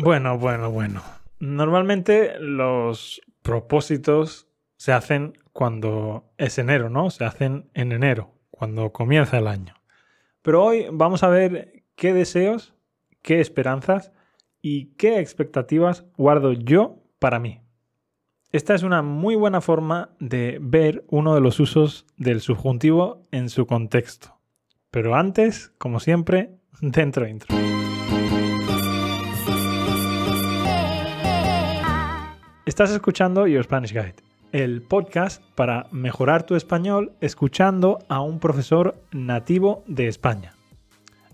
Bueno, bueno, bueno. Normalmente los propósitos se hacen cuando es enero, ¿no? Se hacen en enero, cuando comienza el año. Pero hoy vamos a ver qué deseos, qué esperanzas y qué expectativas guardo yo para mí. Esta es una muy buena forma de ver uno de los usos del subjuntivo en su contexto. Pero antes, como siempre, dentro intro. Estás escuchando Your Spanish Guide, el podcast para mejorar tu español escuchando a un profesor nativo de España.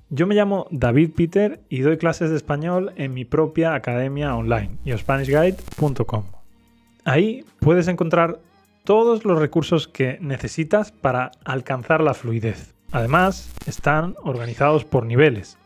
Yo me llamo David Peter y doy clases de español en mi propia academia online, yourspanishguide.com. Ahí puedes encontrar todos los recursos que necesitas para alcanzar la fluidez. Además, están organizados por niveles.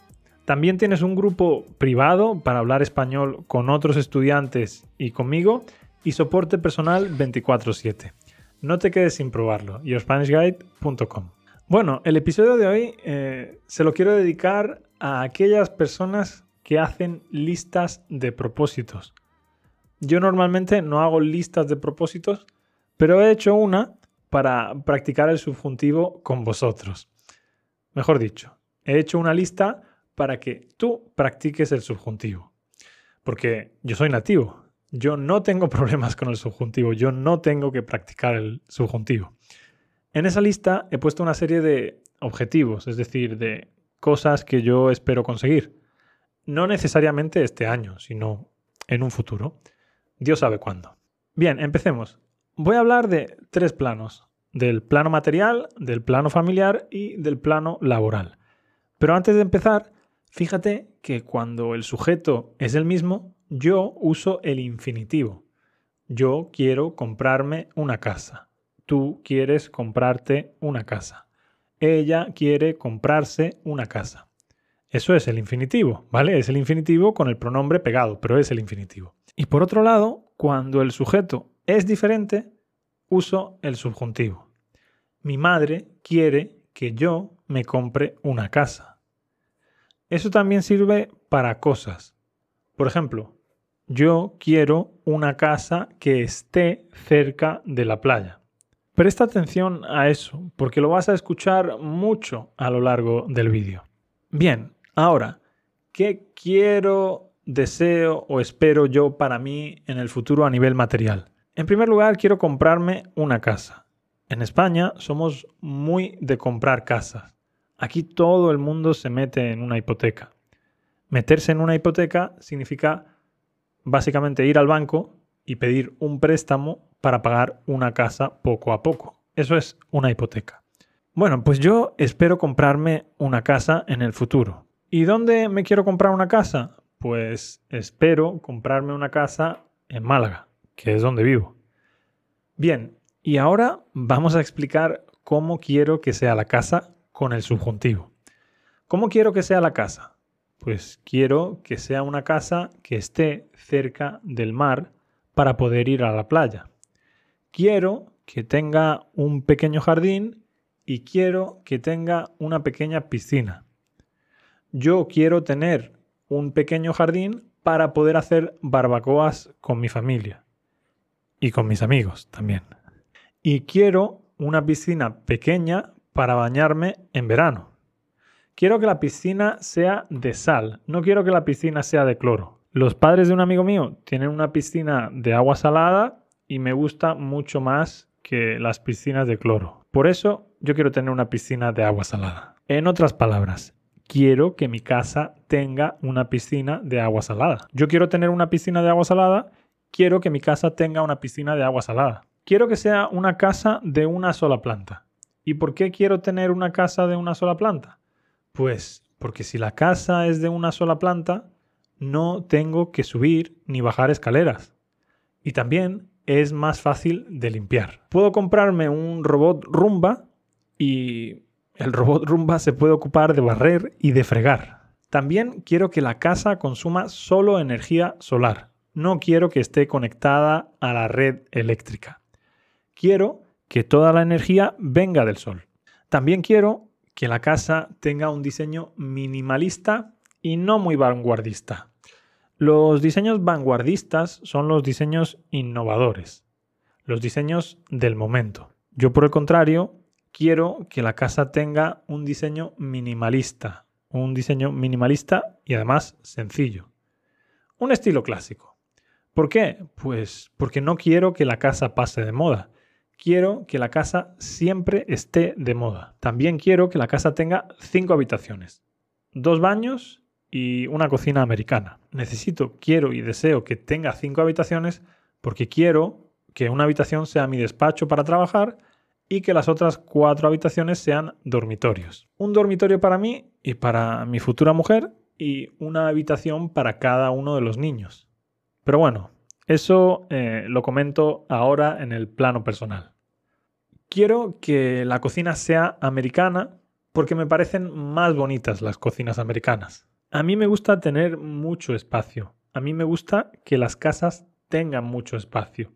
También tienes un grupo privado para hablar español con otros estudiantes y conmigo y soporte personal 24/7. No te quedes sin probarlo, yourspanishguide.com. Bueno, el episodio de hoy eh, se lo quiero dedicar a aquellas personas que hacen listas de propósitos. Yo normalmente no hago listas de propósitos, pero he hecho una para practicar el subjuntivo con vosotros. Mejor dicho, he hecho una lista para que tú practiques el subjuntivo. Porque yo soy nativo, yo no tengo problemas con el subjuntivo, yo no tengo que practicar el subjuntivo. En esa lista he puesto una serie de objetivos, es decir, de cosas que yo espero conseguir. No necesariamente este año, sino en un futuro. Dios sabe cuándo. Bien, empecemos. Voy a hablar de tres planos. Del plano material, del plano familiar y del plano laboral. Pero antes de empezar, fíjate que cuando el sujeto es el mismo, yo uso el infinitivo. Yo quiero comprarme una casa. Tú quieres comprarte una casa. Ella quiere comprarse una casa. Eso es el infinitivo, ¿vale? Es el infinitivo con el pronombre pegado, pero es el infinitivo. Y por otro lado, cuando el sujeto es diferente, uso el subjuntivo. Mi madre quiere que yo me compre una casa. Eso también sirve para cosas. Por ejemplo, yo quiero una casa que esté cerca de la playa. Presta atención a eso, porque lo vas a escuchar mucho a lo largo del vídeo. Bien, ahora, ¿qué quiero deseo o espero yo para mí en el futuro a nivel material? En primer lugar, quiero comprarme una casa. En España somos muy de comprar casas. Aquí todo el mundo se mete en una hipoteca. Meterse en una hipoteca significa básicamente ir al banco y pedir un préstamo para pagar una casa poco a poco. Eso es una hipoteca. Bueno, pues yo espero comprarme una casa en el futuro. ¿Y dónde me quiero comprar una casa? pues espero comprarme una casa en Málaga, que es donde vivo. Bien, y ahora vamos a explicar cómo quiero que sea la casa con el subjuntivo. ¿Cómo quiero que sea la casa? Pues quiero que sea una casa que esté cerca del mar para poder ir a la playa. Quiero que tenga un pequeño jardín y quiero que tenga una pequeña piscina. Yo quiero tener un pequeño jardín para poder hacer barbacoas con mi familia y con mis amigos también. Y quiero una piscina pequeña para bañarme en verano. Quiero que la piscina sea de sal, no quiero que la piscina sea de cloro. Los padres de un amigo mío tienen una piscina de agua salada y me gusta mucho más que las piscinas de cloro. Por eso yo quiero tener una piscina de agua salada. En otras palabras, quiero que mi casa tenga una piscina de agua salada. Yo quiero tener una piscina de agua salada, quiero que mi casa tenga una piscina de agua salada. Quiero que sea una casa de una sola planta. ¿Y por qué quiero tener una casa de una sola planta? Pues porque si la casa es de una sola planta, no tengo que subir ni bajar escaleras. Y también es más fácil de limpiar. Puedo comprarme un robot rumba y el robot Rumba se puede ocupar de barrer y de fregar. También quiero que la casa consuma solo energía solar. No quiero que esté conectada a la red eléctrica. Quiero que toda la energía venga del sol. También quiero que la casa tenga un diseño minimalista y no muy vanguardista. Los diseños vanguardistas son los diseños innovadores, los diseños del momento. Yo, por el contrario, quiero que la casa tenga un diseño minimalista, un diseño minimalista y además sencillo. Un estilo clásico. ¿Por qué? Pues porque no quiero que la casa pase de moda. Quiero que la casa siempre esté de moda. También quiero que la casa tenga cinco habitaciones, dos baños y una cocina americana. Necesito, quiero y deseo que tenga cinco habitaciones porque quiero que una habitación sea mi despacho para trabajar y que las otras cuatro habitaciones sean dormitorios. Un dormitorio para mí y para mi futura mujer y una habitación para cada uno de los niños. Pero bueno, eso eh, lo comento ahora en el plano personal. Quiero que la cocina sea americana porque me parecen más bonitas las cocinas americanas. A mí me gusta tener mucho espacio. A mí me gusta que las casas tengan mucho espacio.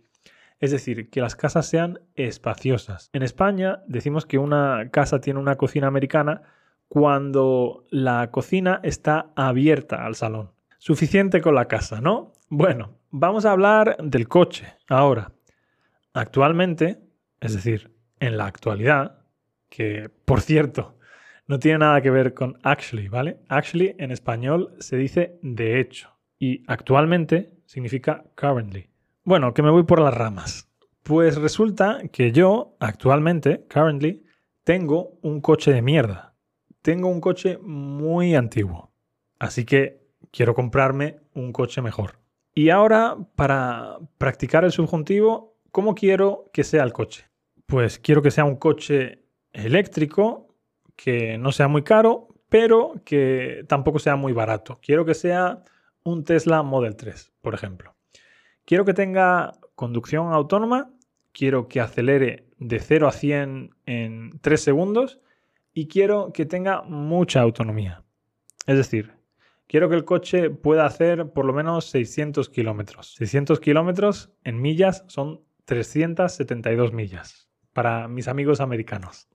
Es decir, que las casas sean espaciosas. En España decimos que una casa tiene una cocina americana cuando la cocina está abierta al salón. Suficiente con la casa, ¿no? Bueno, vamos a hablar del coche ahora. Actualmente, es decir, en la actualidad, que por cierto, no tiene nada que ver con actually, ¿vale? Actually en español se dice de hecho y actualmente significa currently. Bueno, que me voy por las ramas. Pues resulta que yo actualmente, currently, tengo un coche de mierda. Tengo un coche muy antiguo. Así que quiero comprarme un coche mejor. Y ahora, para practicar el subjuntivo, ¿cómo quiero que sea el coche? Pues quiero que sea un coche eléctrico, que no sea muy caro, pero que tampoco sea muy barato. Quiero que sea un Tesla Model 3, por ejemplo. Quiero que tenga conducción autónoma, quiero que acelere de 0 a 100 en 3 segundos y quiero que tenga mucha autonomía. Es decir, quiero que el coche pueda hacer por lo menos 600 kilómetros. 600 kilómetros en millas son 372 millas para mis amigos americanos.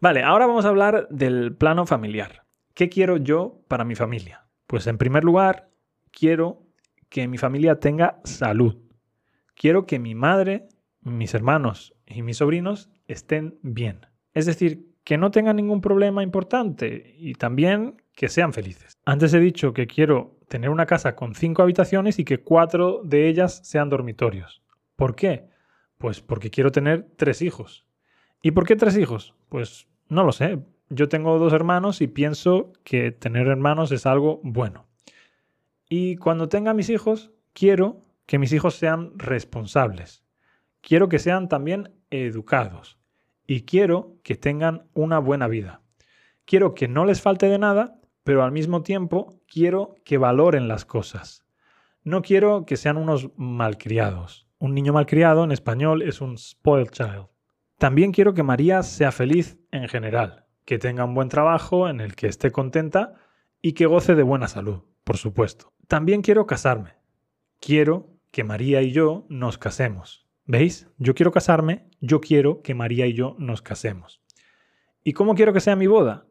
Vale, ahora vamos a hablar del plano familiar. ¿Qué quiero yo para mi familia? Pues en primer lugar, quiero que mi familia tenga salud. Quiero que mi madre, mis hermanos y mis sobrinos estén bien. Es decir, que no tengan ningún problema importante y también que sean felices. Antes he dicho que quiero tener una casa con cinco habitaciones y que cuatro de ellas sean dormitorios. ¿Por qué? Pues porque quiero tener tres hijos. ¿Y por qué tres hijos? Pues no lo sé. Yo tengo dos hermanos y pienso que tener hermanos es algo bueno. Y cuando tenga mis hijos, quiero que mis hijos sean responsables. Quiero que sean también educados. Y quiero que tengan una buena vida. Quiero que no les falte de nada, pero al mismo tiempo quiero que valoren las cosas. No quiero que sean unos malcriados. Un niño malcriado en español es un spoiled child. También quiero que María sea feliz en general, que tenga un buen trabajo en el que esté contenta y que goce de buena salud, por supuesto. También quiero casarme. Quiero que María y yo nos casemos. ¿Veis? Yo quiero casarme, yo quiero que María y yo nos casemos. ¿Y cómo quiero que sea mi boda?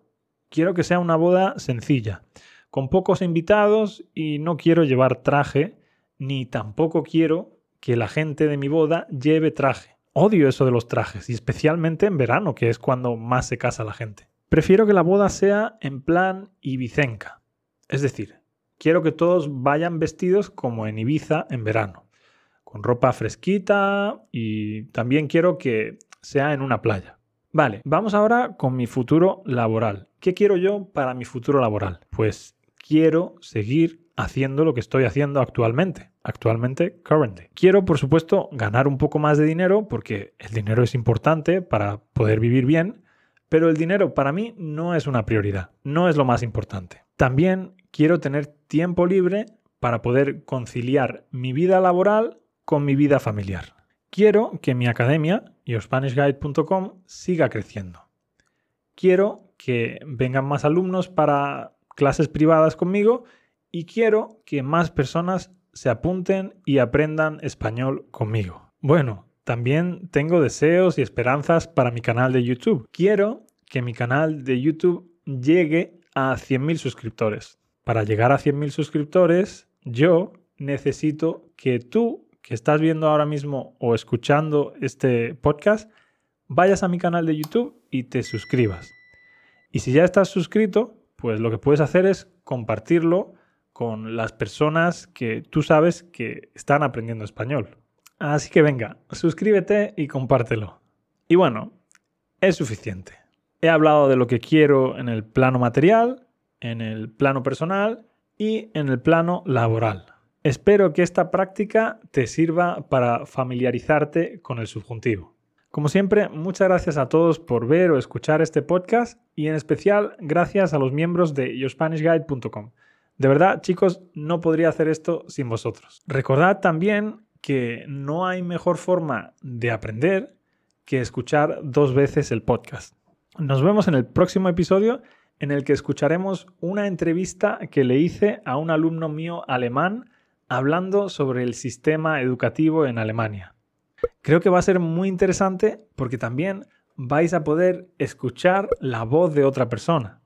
Quiero que sea una boda sencilla, con pocos invitados y no quiero llevar traje, ni tampoco quiero que la gente de mi boda lleve traje. Odio eso de los trajes, y especialmente en verano, que es cuando más se casa la gente. Prefiero que la boda sea en plan ibicenca, es decir, quiero que todos vayan vestidos como en Ibiza en verano, con ropa fresquita y también quiero que sea en una playa. Vale, vamos ahora con mi futuro laboral. ¿Qué quiero yo para mi futuro laboral? Pues quiero seguir haciendo lo que estoy haciendo actualmente. Actualmente, currently. Quiero, por supuesto, ganar un poco más de dinero porque el dinero es importante para poder vivir bien, pero el dinero para mí no es una prioridad, no es lo más importante. También quiero tener tiempo libre para poder conciliar mi vida laboral con mi vida familiar. Quiero que mi academia, yourspanishguide.com, siga creciendo. Quiero que vengan más alumnos para clases privadas conmigo y quiero que más personas se apunten y aprendan español conmigo. Bueno, también tengo deseos y esperanzas para mi canal de YouTube. Quiero que mi canal de YouTube llegue a 100.000 suscriptores. Para llegar a 100.000 suscriptores yo necesito que tú, que estás viendo ahora mismo o escuchando este podcast, vayas a mi canal de YouTube y te suscribas. Y si ya estás suscrito, pues lo que puedes hacer es compartirlo con las personas que tú sabes que están aprendiendo español. Así que venga, suscríbete y compártelo. Y bueno, es suficiente. He hablado de lo que quiero en el plano material, en el plano personal y en el plano laboral. Espero que esta práctica te sirva para familiarizarte con el subjuntivo. Como siempre, muchas gracias a todos por ver o escuchar este podcast y en especial gracias a los miembros de yourspanishguide.com. De verdad, chicos, no podría hacer esto sin vosotros. Recordad también que no hay mejor forma de aprender que escuchar dos veces el podcast. Nos vemos en el próximo episodio en el que escucharemos una entrevista que le hice a un alumno mío alemán hablando sobre el sistema educativo en Alemania. Creo que va a ser muy interesante porque también vais a poder escuchar la voz de otra persona.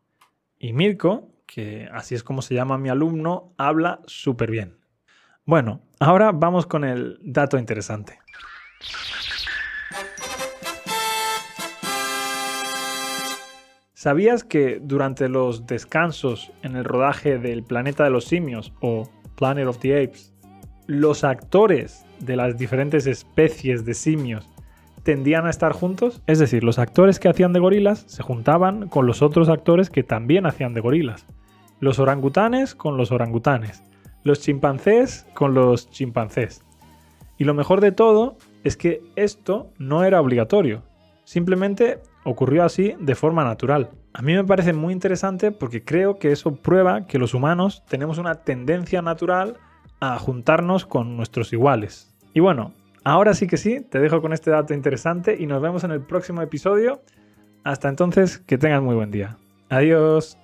Y Mirko, que así es como se llama mi alumno, habla súper bien. Bueno, ahora vamos con el dato interesante. ¿Sabías que durante los descansos en el rodaje del Planeta de los Simios o Planet of the Apes, los actores de las diferentes especies de simios tendían a estar juntos. Es decir, los actores que hacían de gorilas se juntaban con los otros actores que también hacían de gorilas. Los orangutanes con los orangutanes. Los chimpancés con los chimpancés. Y lo mejor de todo es que esto no era obligatorio. Simplemente ocurrió así de forma natural. A mí me parece muy interesante porque creo que eso prueba que los humanos tenemos una tendencia natural a juntarnos con nuestros iguales. Y bueno, ahora sí que sí, te dejo con este dato interesante y nos vemos en el próximo episodio. Hasta entonces, que tengas muy buen día. Adiós.